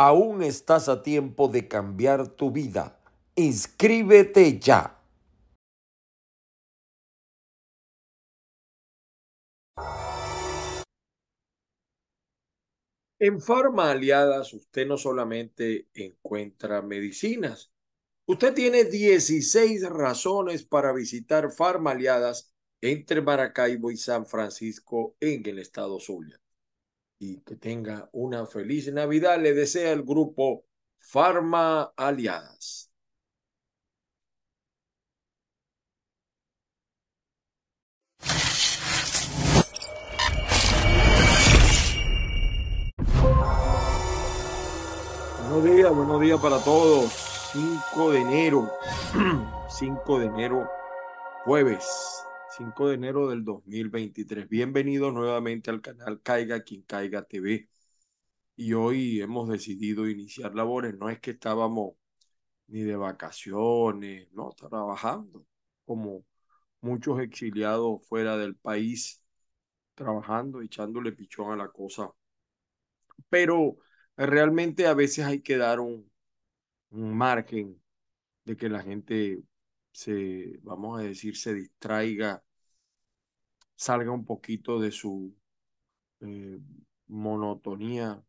Aún estás a tiempo de cambiar tu vida. Inscríbete ya. En Farma Aliadas usted no solamente encuentra medicinas, usted tiene 16 razones para visitar Farma Aliadas entre Maracaibo y San Francisco en el estado Zulia. Y que tenga una feliz Navidad, le desea el grupo Farma Aliadas. Buenos días, buenos días para todos. 5 de enero, 5 de enero, jueves, 5 de enero del 2023. Bienvenidos nuevamente al canal Caiga quien caiga TV. Y hoy hemos decidido iniciar labores. No es que estábamos ni de vacaciones, no, trabajando como muchos exiliados fuera del país, trabajando, echándole pichón a la cosa. Pero realmente a veces hay que dar un, margen de que la gente se, vamos a decir, se distraiga, salga un poquito de su eh, monotonía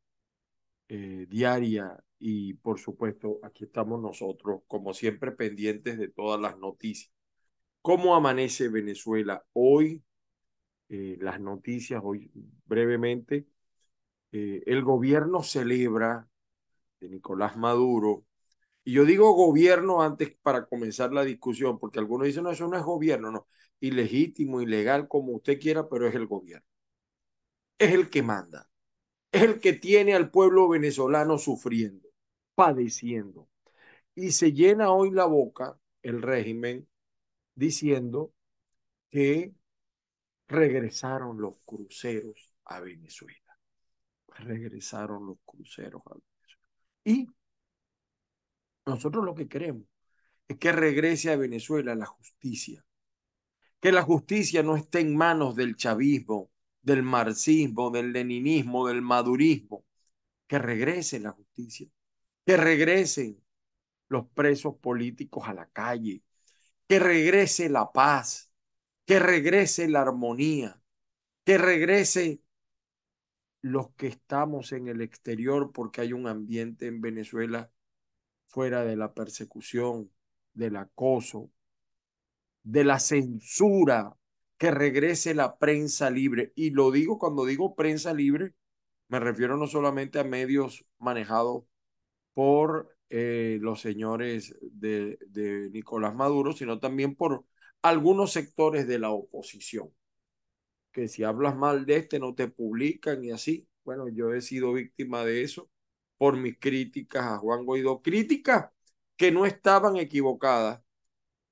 eh, diaria y por supuesto aquí estamos nosotros como siempre pendientes de todas las noticias. ¿Cómo amanece Venezuela hoy? Eh, las noticias hoy brevemente. El gobierno celebra de Nicolás Maduro, y yo digo gobierno antes para comenzar la discusión, porque algunos dicen, no, eso no es gobierno, no, ilegítimo, ilegal, como usted quiera, pero es el gobierno. Es el que manda, es el que tiene al pueblo venezolano sufriendo, padeciendo. Y se llena hoy la boca el régimen diciendo que regresaron los cruceros a Venezuela regresaron los cruceros a Y nosotros lo que queremos es que regrese a Venezuela la justicia. Que la justicia no esté en manos del chavismo, del marxismo, del leninismo, del madurismo. Que regrese la justicia. Que regresen los presos políticos a la calle. Que regrese la paz. Que regrese la armonía. Que regrese los que estamos en el exterior porque hay un ambiente en Venezuela fuera de la persecución, del acoso, de la censura, que regrese la prensa libre. Y lo digo cuando digo prensa libre, me refiero no solamente a medios manejados por eh, los señores de, de Nicolás Maduro, sino también por algunos sectores de la oposición que si hablas mal de este no te publican y así. Bueno, yo he sido víctima de eso por mis críticas a Juan Guaidó. Críticas que no estaban equivocadas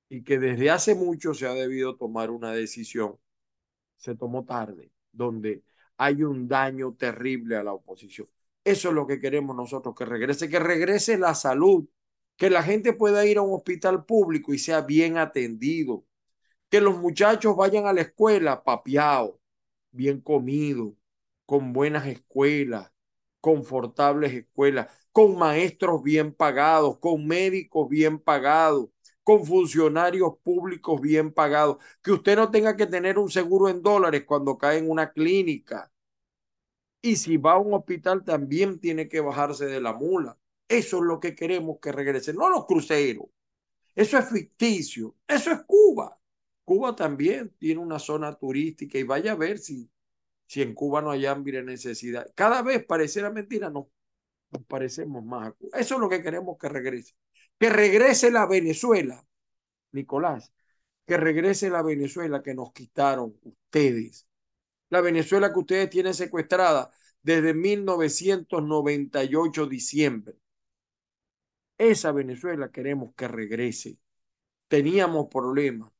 y que desde hace mucho se ha debido tomar una decisión. Se tomó tarde, donde hay un daño terrible a la oposición. Eso es lo que queremos nosotros, que regrese, que regrese la salud, que la gente pueda ir a un hospital público y sea bien atendido, que los muchachos vayan a la escuela papiados, bien comidos, con buenas escuelas, confortables escuelas, con maestros bien pagados, con médicos bien pagados, con funcionarios públicos bien pagados, que usted no tenga que tener un seguro en dólares cuando cae en una clínica. Y si va a un hospital también tiene que bajarse de la mula. Eso es lo que queremos que regrese, no los cruceros. Eso es ficticio, eso es Cuba. Cuba también tiene una zona turística y vaya a ver si, si en Cuba no hay hambre y necesidad. Cada vez pareciera mentira, no, nos parecemos más a Cuba. Eso es lo que queremos que regrese. Que regrese la Venezuela, Nicolás, que regrese la Venezuela que nos quitaron ustedes. La Venezuela que ustedes tienen secuestrada desde 1998 diciembre. Esa Venezuela queremos que regrese. Teníamos problemas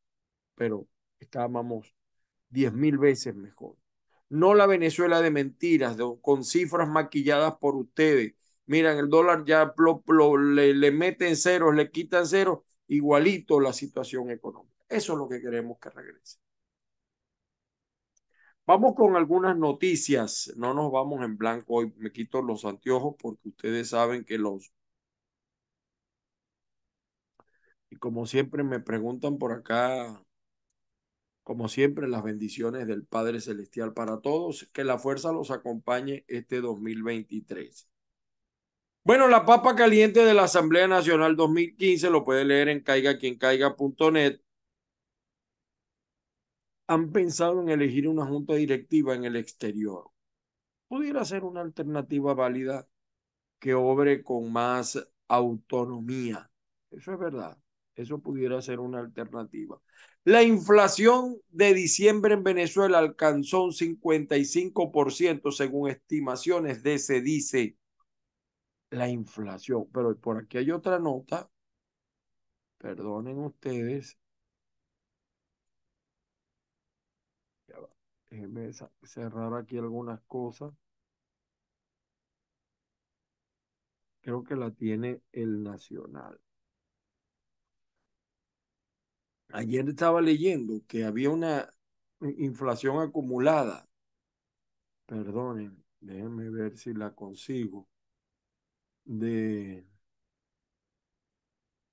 pero estábamos diez mil veces mejor. No la Venezuela de mentiras, con cifras maquilladas por ustedes. Miran, el dólar ya le, le meten ceros, le quitan ceros, igualito la situación económica. Eso es lo que queremos que regrese. Vamos con algunas noticias. No nos vamos en blanco hoy. Me quito los anteojos porque ustedes saben que los... Y como siempre me preguntan por acá, como siempre, las bendiciones del Padre Celestial para todos. Que la fuerza los acompañe este 2023. Bueno, la papa caliente de la Asamblea Nacional 2015 lo puede leer en caigaquiencaiga.net han pensado en elegir una junta directiva en el exterior. Pudiera ser una alternativa válida que obre con más autonomía. Eso es verdad. Eso pudiera ser una alternativa. La inflación de diciembre en Venezuela alcanzó un 55% según estimaciones de se dice la inflación. Pero por aquí hay otra nota. Perdonen ustedes. Déjenme cerrar aquí algunas cosas. Creo que la tiene el Nacional. Ayer estaba leyendo que había una inflación acumulada. Perdonen, déjenme ver si la consigo. De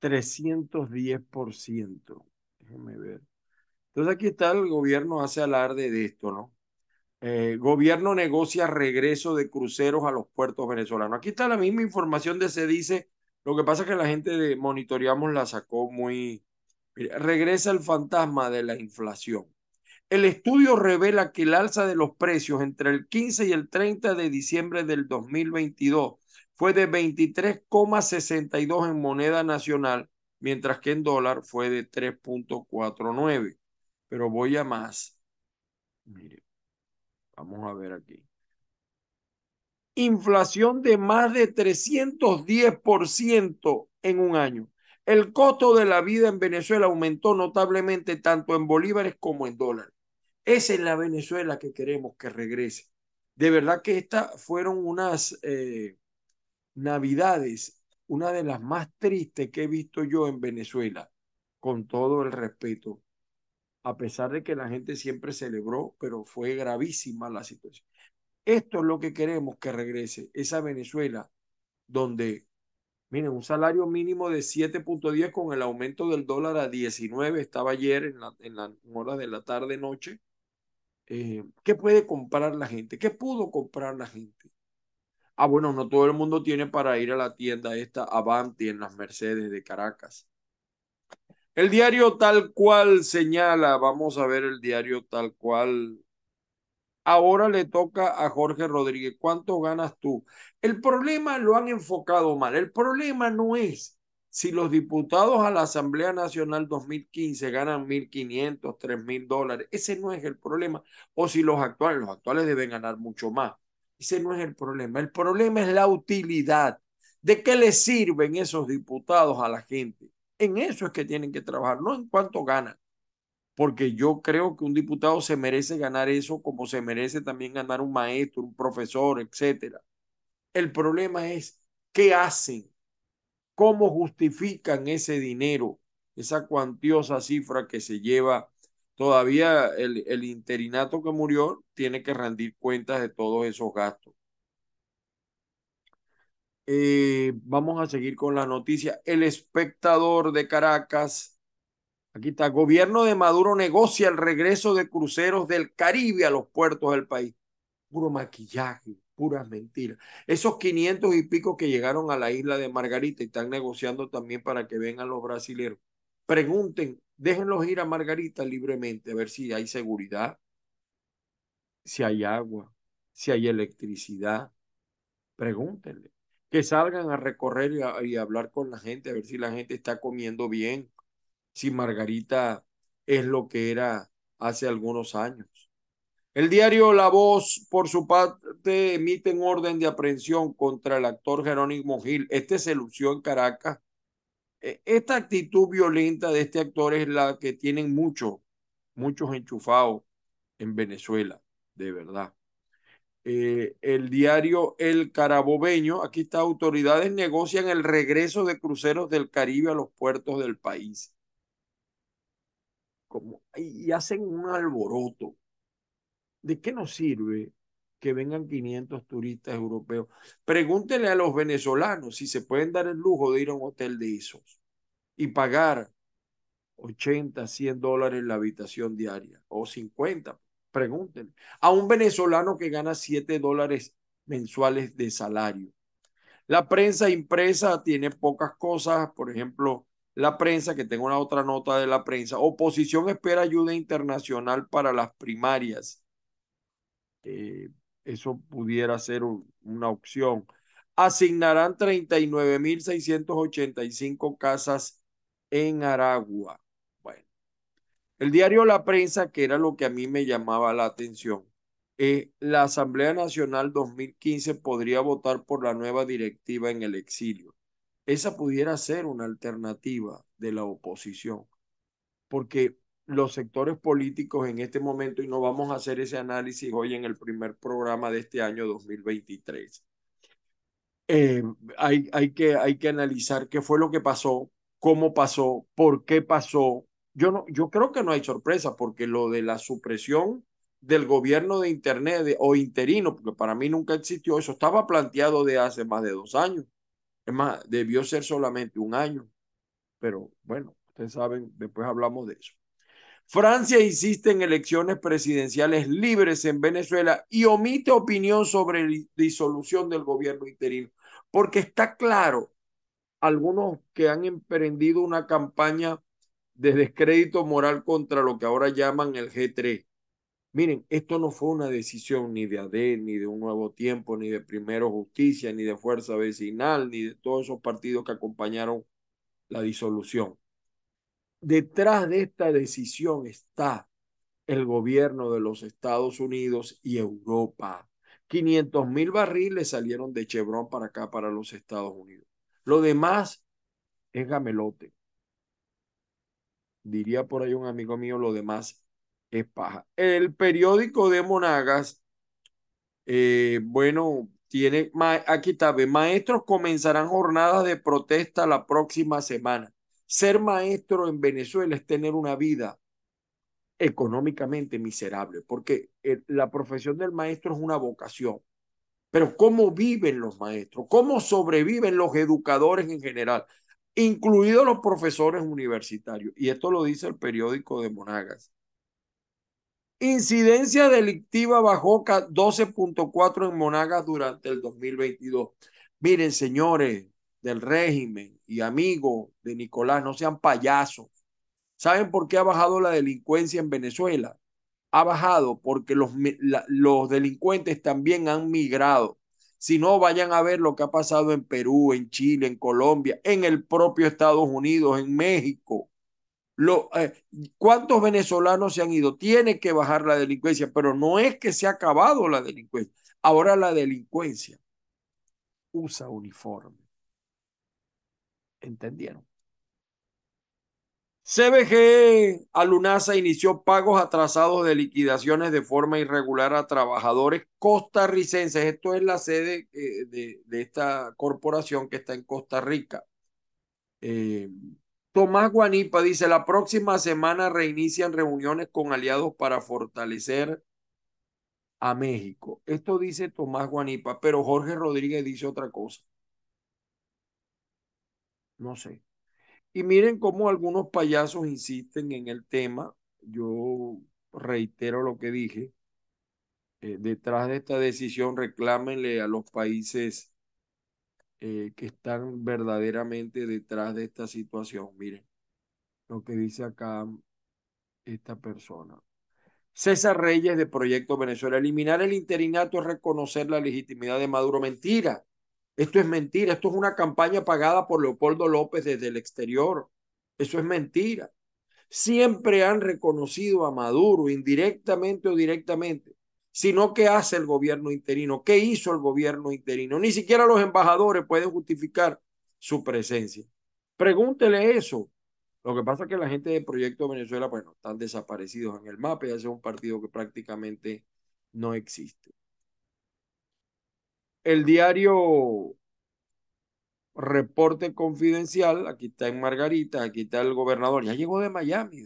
310%. Déjenme ver. Entonces aquí está, el gobierno hace alarde de esto, ¿no? Eh, gobierno negocia regreso de cruceros a los puertos venezolanos. Aquí está la misma información de se dice, lo que pasa es que la gente de monitoreamos la sacó muy... regresa el fantasma de la inflación. El estudio revela que el alza de los precios entre el 15 y el 30 de diciembre del 2022 fue de 23,62 en moneda nacional, mientras que en dólar fue de 3.49 pero voy a más. Mire, vamos a ver aquí. Inflación de más de 310% en un año. El costo de la vida en Venezuela aumentó notablemente tanto en bolívares como en dólares. Esa es la Venezuela que queremos que regrese. De verdad que estas fueron unas eh, navidades, una de las más tristes que he visto yo en Venezuela, con todo el respeto a pesar de que la gente siempre celebró, pero fue gravísima la situación. Esto es lo que queremos que regrese, esa Venezuela donde, miren, un salario mínimo de 7.10 con el aumento del dólar a 19, estaba ayer en la, en la hora de la tarde-noche. Eh, ¿Qué puede comprar la gente? ¿Qué pudo comprar la gente? Ah, bueno, no todo el mundo tiene para ir a la tienda esta Avanti en las Mercedes de Caracas. El diario tal cual señala, vamos a ver el diario tal cual. Ahora le toca a Jorge Rodríguez. ¿Cuánto ganas tú? El problema lo han enfocado mal. El problema no es si los diputados a la Asamblea Nacional 2015 ganan 1.500, 3.000 dólares. Ese no es el problema. O si los actuales, los actuales deben ganar mucho más. Ese no es el problema. El problema es la utilidad. ¿De qué le sirven esos diputados a la gente? En eso es que tienen que trabajar, no en cuánto ganan. Porque yo creo que un diputado se merece ganar eso como se merece también ganar un maestro, un profesor, etcétera. El problema es qué hacen, cómo justifican ese dinero, esa cuantiosa cifra que se lleva. Todavía el, el interinato que murió tiene que rendir cuentas de todos esos gastos. Eh, vamos a seguir con la noticia. El espectador de Caracas. Aquí está. Gobierno de Maduro negocia el regreso de cruceros del Caribe a los puertos del país. Puro maquillaje, puras mentiras. Esos 500 y pico que llegaron a la isla de Margarita y están negociando también para que vengan los brasileños. Pregunten, déjenlos ir a Margarita libremente, a ver si hay seguridad, si hay agua, si hay electricidad. Pregúntenle que salgan a recorrer y, hablar con la gente, a ver si la gente está comiendo bien, si Margarita es lo que era hace algunos años. El diario La Voz, por su parte, emite un orden de aprehensión contra el actor Jerónimo Gil. Este se lució en Caracas. E, esta actitud violenta de este actor es la que tienen muchos, muchos enchufados en Venezuela, de verdad. Eh, el diario El Carabobeño, aquí está, autoridades negocian el regreso de cruceros del Caribe a los puertos del país. Como, y hacen un alboroto. ¿de qué nos sirve que vengan 500 turistas europeos? Pregúntele a los venezolanos si se pueden dar el lujo de ir a un hotel de esos y pagar 80, 100 dólares la habitación diaria o 50. Pregúntenle. A un venezolano que gana 7 dólares mensuales de salario. La prensa impresa tiene pocas cosas, por ejemplo, la prensa, que tengo una otra nota de la prensa, oposición espera ayuda internacional para las primarias. Eh, eso pudiera ser una opción. Asignarán 39.685 casas en Aragua. Bueno, el diario La Prensa, que era lo que a mí me llamaba la atención, eh, la Asamblea Nacional 2015 podría votar por la nueva directiva en el exilio. Esa pudiera ser una alternativa de la oposición, porque los sectores políticos en este momento, y no vamos a hacer ese análisis hoy en el primer programa de este año 2023, eh, hay, hay, que, hay que analizar qué fue lo que pasó, cómo pasó, por qué pasó. Yo, no, yo creo que no hay sorpresa, porque lo de la supresión del gobierno de Internet o interino, porque para mí nunca existió, eso estaba planteado de hace más de dos años. Es más, debió ser solamente un año. Pero bueno, ustedes saben, después hablamos de eso. Francia insiste en elecciones presidenciales libres en Venezuela y omite opinión sobre disolución del gobierno interino, porque está claro, algunos que han emprendido una campaña de descrédito moral contra lo que ahora llaman el G3, Miren, esto no fue una decisión ni de ADEL, ni de Un Nuevo Tiempo, ni de Primero Justicia, ni de Fuerza Vecinal, ni de todos esos partidos que acompañaron la disolución. Detrás de esta decisión está el gobierno de los Estados Unidos y Europa. 500 mil barriles salieron de Chevron para acá, para los Estados Unidos. Lo demás es gamelote. Diría por ahí un amigo mío, lo demás es paja. El periódico de Monagas, eh, bueno, tiene, aquí está, maestros comenzarán jornadas de protesta la próxima semana. Ser maestro en Venezuela es tener una vida económicamente miserable, porque la profesión del maestro es una vocación. Pero ¿cómo viven los maestros? ¿Cómo sobreviven los educadores en general? Incluidos los profesores universitarios. Y esto lo dice el periódico de Monagas. Incidencia delictiva bajó 12.4 en Monagas durante el 2022. Miren, señores del régimen y amigos de Nicolás, no sean payasos. ¿Saben por qué ha bajado la delincuencia en Venezuela? Ha bajado porque los, los delincuentes también han migrado. Si no, vayan a ver lo que ha pasado en Perú, en Chile, en Colombia, en el propio Estados Unidos, en México. Lo, eh, ¿Cuántos venezolanos se han ido? Tiene que bajar la delincuencia, pero no es que se ha acabado la delincuencia. Ahora la delincuencia usa uniforme. ¿Entendieron? CBG Alunasa inició pagos atrasados de liquidaciones de forma irregular a trabajadores costarricenses. Esto es la sede eh, de, de, esta corporación que está en Costa Rica. Eh, Tomás Guanipa dice, la próxima semana reinician reuniones con aliados para fortalecer a México. Esto dice Tomás Guanipa, pero Jorge Rodríguez dice otra cosa. No sé. Y miren cómo algunos payasos insisten en el tema. Yo reitero lo que dije. Eh, detrás de esta decisión, reclámenle a los países eh, que están verdaderamente detrás de esta situación. Miren lo que dice acá esta persona. César Reyes de Proyecto Venezuela. Eliminar el interinato es reconocer la legitimidad de Maduro. Mentira. Esto es mentira. Esto es una campaña pagada por Leopoldo López desde el exterior. Eso es mentira. Siempre han reconocido a Maduro, indirectamente o directamente sino qué hace el gobierno interino, qué hizo el gobierno interino. Ni siquiera los embajadores pueden justificar su presencia. Pregúntele eso. Lo que pasa es que la gente del Proyecto Venezuela, bueno, están desaparecidos en el mapa y hace un partido que prácticamente no existe. El diario Reporte Confidencial, aquí está en Margarita, aquí está el gobernador, ya llegó de Miami.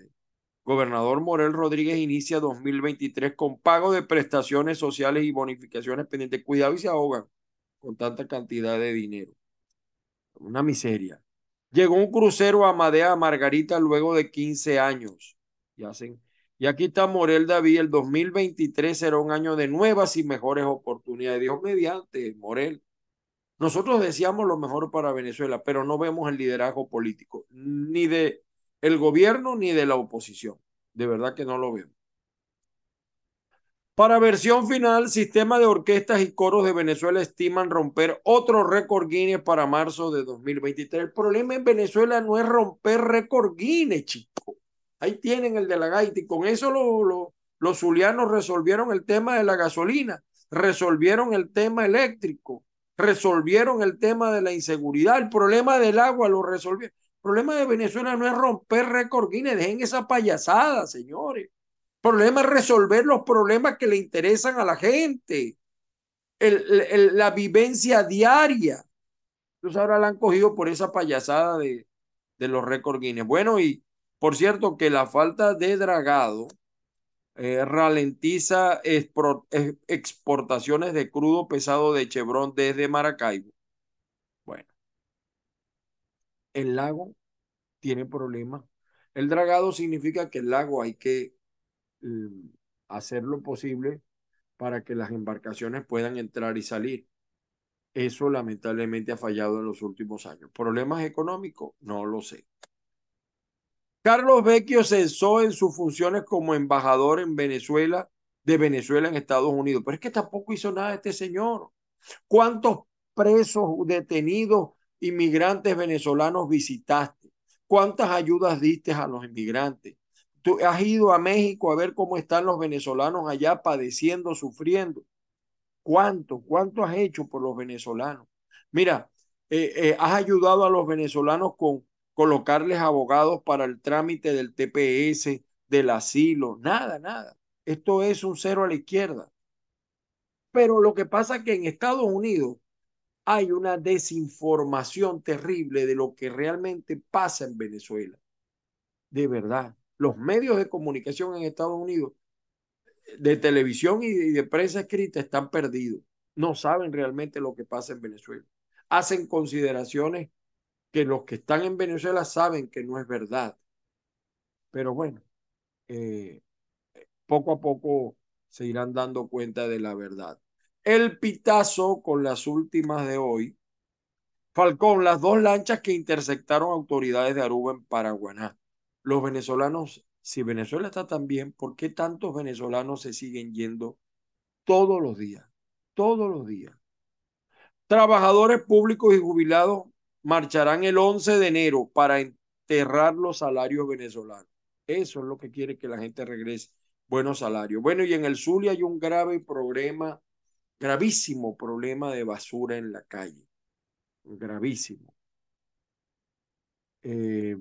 Gobernador Morel Rodríguez inicia 2023 con pago de prestaciones sociales y bonificaciones pendientes. Cuidado y se ahogan con tanta cantidad de dinero. Una miseria. Llegó un crucero a Madea Margarita luego de 15 años. Y, hacen, y aquí está Morel David, el 2023 será un año de nuevas y mejores oportunidades. Dios mediante, Morel. Nosotros deseamos lo mejor para Venezuela, pero no vemos el liderazgo político, ni de el gobierno ni de la oposición. De verdad que no lo veo. Para versión final, sistema de orquestas y coros de Venezuela estiman romper otro récord Guinness para marzo de 2023. El problema en Venezuela no es romper récord Guinness, chicos. Ahí tienen el de la gaita y con eso los zulianos resolvieron el tema de la gasolina, resolvieron el tema eléctrico, resolvieron el tema de la inseguridad, el problema del agua lo resolvieron. El problema de Venezuela no es romper récord Guinness, dejen esa payasada, señores. El problema es resolver los problemas que le interesan a la gente, la vivencia diaria. Entonces ahora la han cogido por esa payasada de, de los récord Guinness. Bueno, y por cierto que la falta de dragado eh, ralentiza exportaciones de crudo pesado de Chevron desde Maracaibo. Bueno, el lago tiene problemas. El dragado significa que el lago hay que mm, hacer lo posible para que las embarcaciones puedan entrar y salir. Eso lamentablemente ha fallado en los últimos años. ¿Problemas económicos? No lo sé. Carlos Vecchio cesó en sus funciones como embajador en Venezuela, de Venezuela en Estados Unidos. Pero es que tampoco hizo nada este señor. ¿Cuántos presos, detenidos, inmigrantes venezolanos visitaste? ¿Cuántas ayudas diste a los inmigrantes? Tú has ido a México a ver cómo están los venezolanos allá padeciendo, sufriendo. ¿Cuánto? ¿Cuánto has hecho por los venezolanos? Mira, eh, eh, has ayudado a los venezolanos con colocarles abogados para el trámite del TPS, del asilo, nada, nada. Esto es un cero a la izquierda. Pero lo que pasa es que en Estados Unidos hay una desinformación terrible de lo que realmente pasa en Venezuela. De verdad, los medios de comunicación en Estados Unidos, de televisión y de prensa escrita, están perdidos. No saben realmente lo que pasa en Venezuela. Hacen consideraciones que los que están en Venezuela saben que no es verdad. Pero bueno, eh, poco a poco se irán dando cuenta de la verdad. El pitazo con las últimas de hoy. Falcón, las dos lanchas que intersectaron autoridades de Aruba en Paraguaná. Los venezolanos, si Venezuela está tan bien, ¿por qué tantos venezolanos se siguen yendo todos los días? Todos los días. Trabajadores públicos y jubilados marcharán el 11 de enero para enterrar los salarios venezolanos. Eso es lo que quiere que la gente regrese, buenos salarios. Bueno, y en el Zulia hay un grave problema gravísimo problema de basura en la calle, gravísimo. Eh,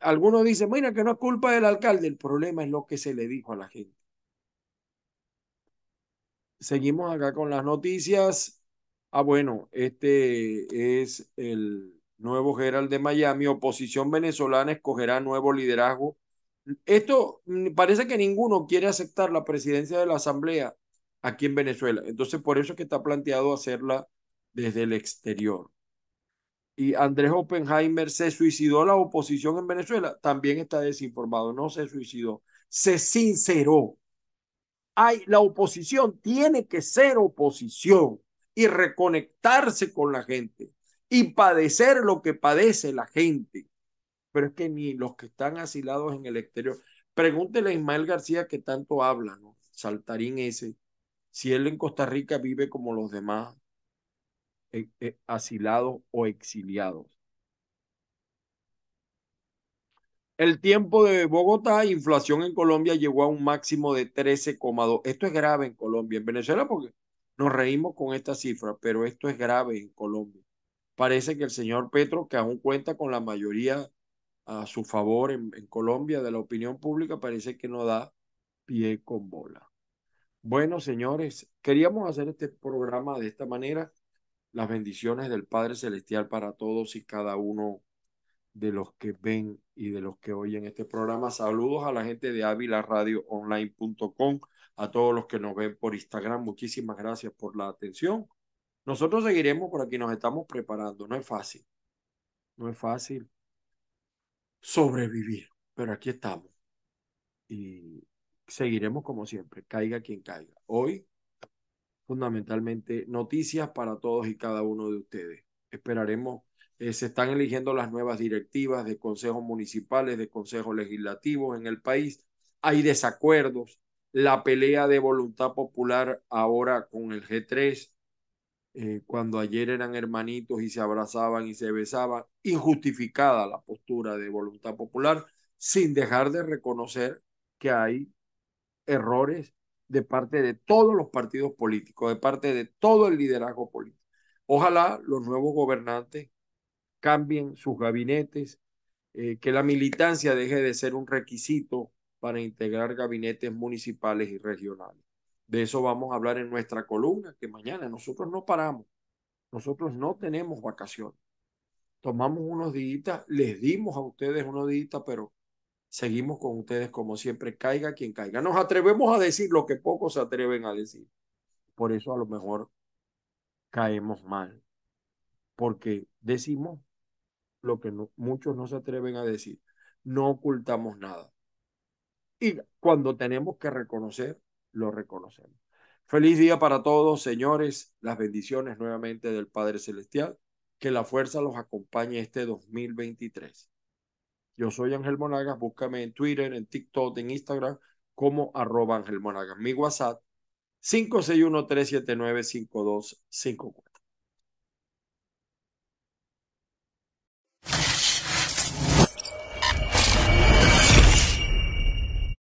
algunos dicen, mira, que no es culpa del alcalde, el problema es lo que se le dijo a la gente. Seguimos acá con las noticias. Ah, bueno, este es el nuevo Gerald de Miami. Oposición venezolana escogerá nuevo liderazgo. Esto mm, parece que ninguno quiere aceptar la presidencia de la Asamblea aquí en Venezuela. Entonces, por eso es que está planteado hacerla desde el exterior. Y Andrés Oppenheimer se suicidó la oposición en Venezuela. También está desinformado. No se suicidó. Se sinceró. Hay, la oposición tiene que ser oposición y reconectarse con la gente y padecer lo que padece la gente. Pero es que ni los que están asilados en el exterior. Pregúntele a Ismael García que tanto habla, ¿no? Saltarín ese si él en Costa Rica vive como los demás, eh, eh, asilados o exiliados. El tiempo de Bogotá, inflación en Colombia llegó a un máximo de 13,2. Esto es grave en Colombia. En Venezuela porque nos reímos con esta cifra, pero esto es grave en Colombia. Parece que el señor Petro, que aún cuenta con la mayoría a su favor en Colombia de la opinión pública, parece que no da pie con bola. Bueno, señores, queríamos hacer este programa de esta manera. Las bendiciones del Padre Celestial para todos y cada uno de los que ven y de los que oyen este programa. Saludos a la gente de avilaradioonline.com, a todos los que nos ven por Instagram. Muchísimas gracias por la atención. Nosotros seguiremos por aquí, nos estamos preparando. No es fácil, no es fácil sobrevivir, pero aquí estamos. Y seguiremos como siempre, caiga quien caiga. Hoy, fundamentalmente, noticias para todos y cada uno de ustedes. Esperaremos eh, se están eligiendo las nuevas directivas de consejos municipales, de consejos legislativos en el país. Hay desacuerdos. La pelea de voluntad popular ahora con el G3, eh, cuando ayer eran hermanitos y se abrazaban y se besaban, injustificada la postura de voluntad popular, sin dejar de reconocer que hay errores de parte de todos los partidos políticos, de parte de todo el liderazgo político. Ojalá los nuevos gobernantes cambien sus gabinetes, eh, que la militancia deje de ser un requisito para integrar gabinetes municipales y regionales. De eso vamos a hablar en nuestra columna, que mañana nosotros no paramos, nosotros no tenemos vacaciones. Tomamos unos días, les dimos a ustedes unos días, pero seguimos con ustedes como siempre, caiga quien caiga. Nos atrevemos a decir lo que pocos se atreven a decir. Por eso a lo mejor caemos mal, porque decimos lo que muchos no se atreven a decir. No ocultamos nada. Y cuando tenemos que reconocer, lo reconocemos. Feliz día para todos, señores. Las bendiciones nuevamente del Padre Celestial. Que la fuerza los acompañe este 2023. Yo soy Ángel Monagas. Búscame en Twitter, en TikTok, en Instagram como arroba Ángel Monagas. Mi WhatsApp 561-379-5254.